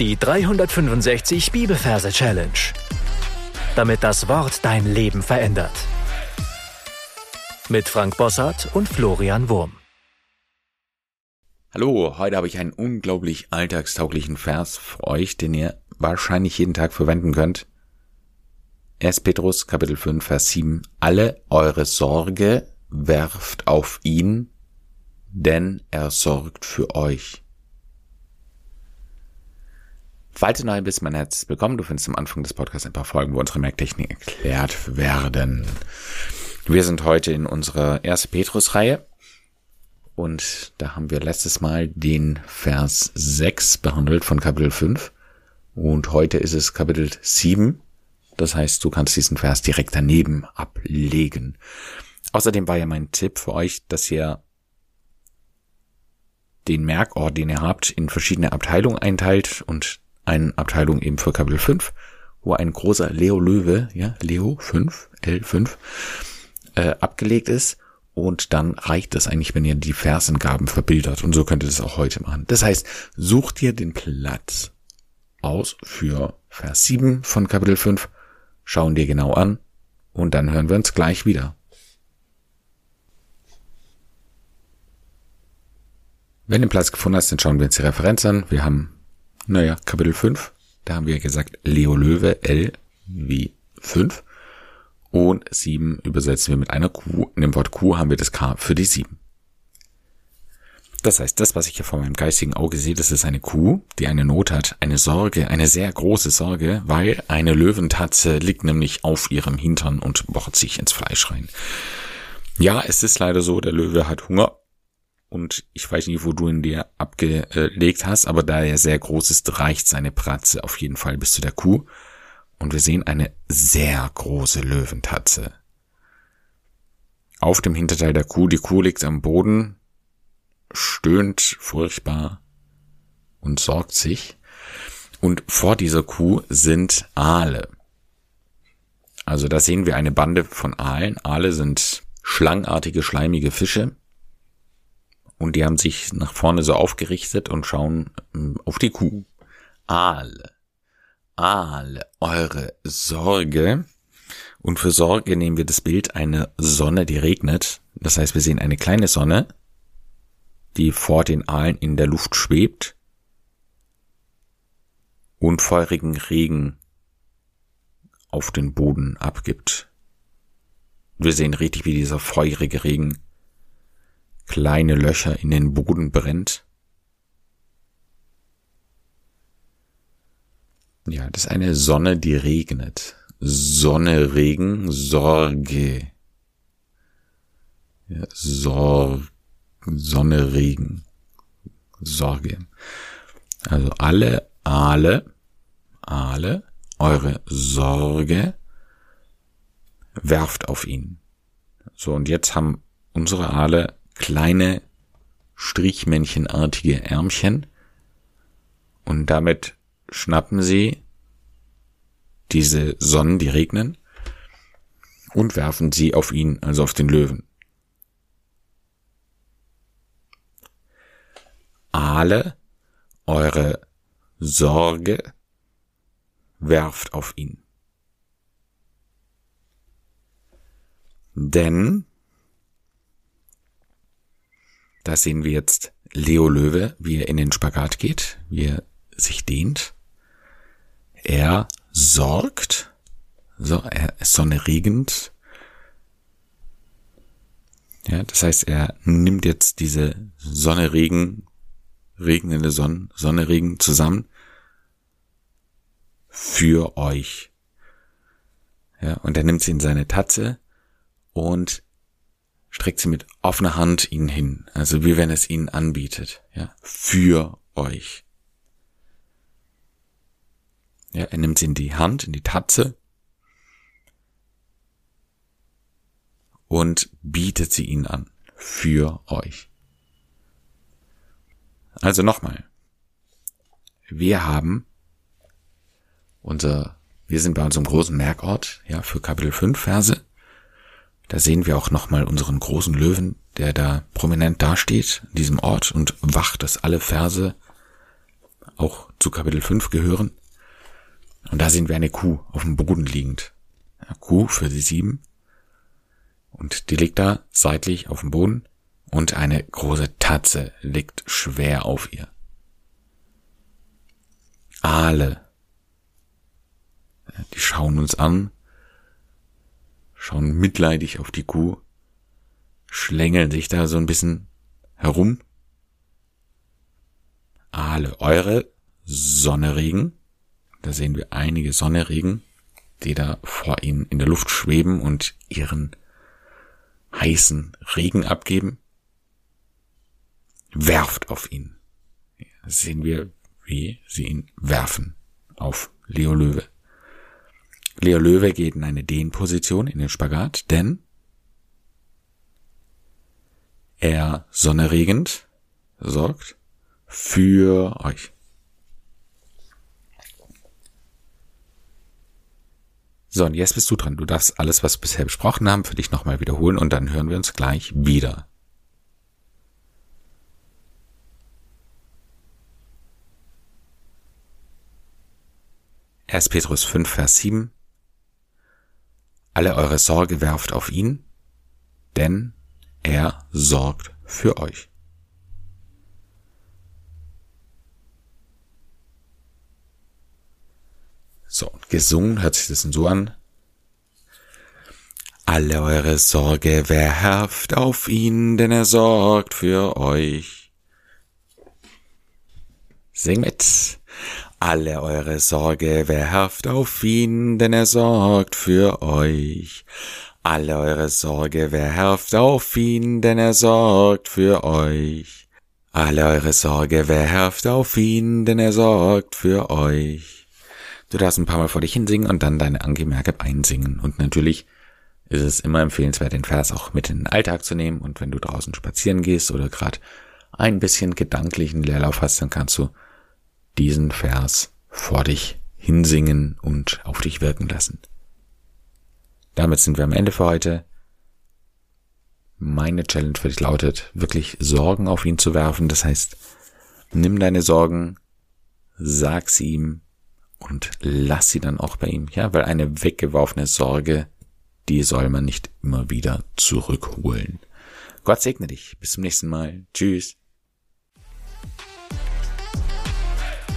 Die 365 Bibelverse Challenge. Damit das Wort dein Leben verändert. Mit Frank Bossart und Florian Wurm. Hallo, heute habe ich einen unglaublich alltagstauglichen Vers für euch, den ihr wahrscheinlich jeden Tag verwenden könnt. 1. Petrus Kapitel 5 Vers 7 Alle eure Sorge werft auf ihn, denn er sorgt für euch. Falls du neu bist, mein Herz willkommen. Du findest am Anfang des Podcasts ein paar Folgen, wo unsere Merktechnik erklärt werden. Wir sind heute in unserer 1. Petrus-Reihe. Und da haben wir letztes Mal den Vers 6 behandelt von Kapitel 5. Und heute ist es Kapitel 7. Das heißt, du kannst diesen Vers direkt daneben ablegen. Außerdem war ja mein Tipp für euch, dass ihr den Merkort, den ihr habt, in verschiedene Abteilungen einteilt und eine Abteilung eben für Kapitel 5, wo ein großer Leo Löwe, ja, Leo 5, L5, äh, abgelegt ist. Und dann reicht es eigentlich, wenn ihr die Versengaben verbildert. Und so könnt ihr das auch heute machen. Das heißt, sucht ihr den Platz aus für Vers 7 von Kapitel 5, schauen dir genau an und dann hören wir uns gleich wieder. Wenn du den Platz gefunden hast, dann schauen wir uns die Referenz an. Wir haben naja, Kapitel 5, da haben wir gesagt Leo Löwe, L wie 5. Und 7 übersetzen wir mit einer Q. In dem Wort Q haben wir das K für die 7. Das heißt, das, was ich hier vor meinem geistigen Auge sehe, das ist eine Kuh, die eine Not hat, eine Sorge, eine sehr große Sorge, weil eine Löwentatze liegt nämlich auf ihrem Hintern und bohrt sich ins Fleisch rein. Ja, es ist leider so, der Löwe hat Hunger und ich weiß nicht, wo du ihn dir abgelegt hast, aber da er sehr groß ist, reicht seine Pratze auf jeden Fall bis zu der Kuh. Und wir sehen eine sehr große Löwentatze. Auf dem Hinterteil der Kuh, die Kuh liegt am Boden, stöhnt furchtbar und sorgt sich. Und vor dieser Kuh sind Aale. Also da sehen wir eine Bande von Aalen. Aale sind schlangartige, schleimige Fische, und die haben sich nach vorne so aufgerichtet und schauen ähm, auf die Kuh. Alle, alle eure Sorge. Und für Sorge nehmen wir das Bild eine Sonne, die regnet. Das heißt, wir sehen eine kleine Sonne, die vor den Aalen in der Luft schwebt und feurigen Regen auf den Boden abgibt. Wir sehen richtig, wie dieser feurige Regen kleine Löcher in den Boden brennt. Ja, das ist eine Sonne, die regnet. Sonne, Regen, Sorge. Ja, Sor Sonne, Regen, Sorge. Also alle, alle, alle, eure Sorge werft auf ihn. So, und jetzt haben unsere Aale kleine strichmännchenartige Ärmchen und damit schnappen sie diese Sonnen, die regnen, und werfen sie auf ihn, also auf den Löwen. Aale, eure Sorge werft auf ihn. Denn da sehen wir jetzt Leo Löwe, wie er in den Spagat geht, wie er sich dehnt. Er sorgt, so, er ist sonneregend. Ja, das heißt, er nimmt jetzt diese Sonne, Regen, regnende Sonne, Sonne, Regen zusammen für euch. Ja, und er nimmt sie in seine Tatze und streckt sie mit offener Hand ihnen hin, also wie wenn es ihnen anbietet, ja, für euch. Ja, er nimmt sie in die Hand, in die Tatze und bietet sie ihnen an, für euch. Also nochmal. Wir haben unser, wir sind bei unserem großen Merkort, ja, für Kapitel 5 Verse. Da sehen wir auch nochmal unseren großen Löwen, der da prominent dasteht, in diesem Ort und wacht, dass alle Verse auch zu Kapitel 5 gehören. Und da sehen wir eine Kuh auf dem Boden liegend. Eine Kuh für die sieben. Und die liegt da seitlich auf dem Boden und eine große Tatze liegt schwer auf ihr. Aale. Die schauen uns an, schauen mitleidig auf die Kuh, schlängeln sich da so ein bisschen herum. Aale, eure Sonneregen. Da sehen wir einige Sonneregen, die da vor ihnen in der Luft schweben und ihren heißen Regen abgeben werft auf ihn. sehen wir, wie sie ihn werfen auf Leo Löwe. Leo Löwe geht in eine Dehnposition in den Spagat, denn er sonneregend sorgt für euch. So, und jetzt bist du dran. Du darfst alles, was wir bisher besprochen haben, für dich nochmal wiederholen und dann hören wir uns gleich wieder. 1. Petrus 5, Vers 7. Alle eure Sorge werft auf ihn, denn er sorgt für euch. So, gesungen hört sich das denn so an. Alle eure Sorge werft auf ihn, denn er sorgt für euch. Sing mit. Alle eure Sorge werft auf ihn, denn er sorgt für euch. Alle eure Sorge werft auf ihn, denn er sorgt für euch. Alle eure Sorge werft auf ihn, denn er sorgt für euch. Du darfst ein paar Mal vor dich hinsingen und dann deine Angemerke einsingen. Und natürlich ist es immer empfehlenswert, den Vers auch mit in den Alltag zu nehmen. Und wenn du draußen spazieren gehst oder gerade ein bisschen gedanklichen Leerlauf hast, dann kannst du diesen Vers vor dich hinsingen und auf dich wirken lassen. Damit sind wir am Ende für heute. Meine Challenge für dich lautet, wirklich Sorgen auf ihn zu werfen. Das heißt, nimm deine Sorgen, sag sie ihm und lass sie dann auch bei ihm. Ja, weil eine weggeworfene Sorge, die soll man nicht immer wieder zurückholen. Gott segne dich. Bis zum nächsten Mal. Tschüss.